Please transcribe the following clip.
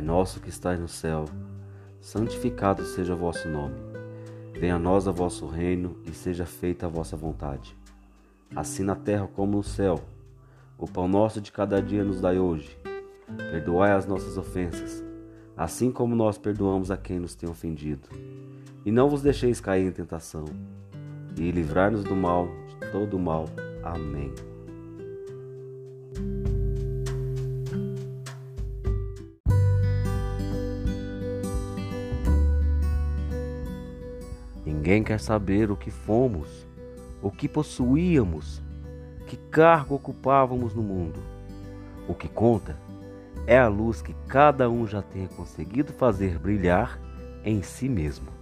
nosso que estais no céu, santificado seja o vosso nome. Venha a nós o vosso reino e seja feita a vossa vontade, assim na terra como no céu. O pão nosso de cada dia nos dai hoje. Perdoai as nossas ofensas, assim como nós perdoamos a quem nos tem ofendido. E não vos deixeis cair em tentação, e livrai-nos do mal, de todo o mal. Amém. Ninguém quer saber o que fomos, o que possuíamos, que cargo ocupávamos no mundo. O que conta é a luz que cada um já tenha conseguido fazer brilhar em si mesmo.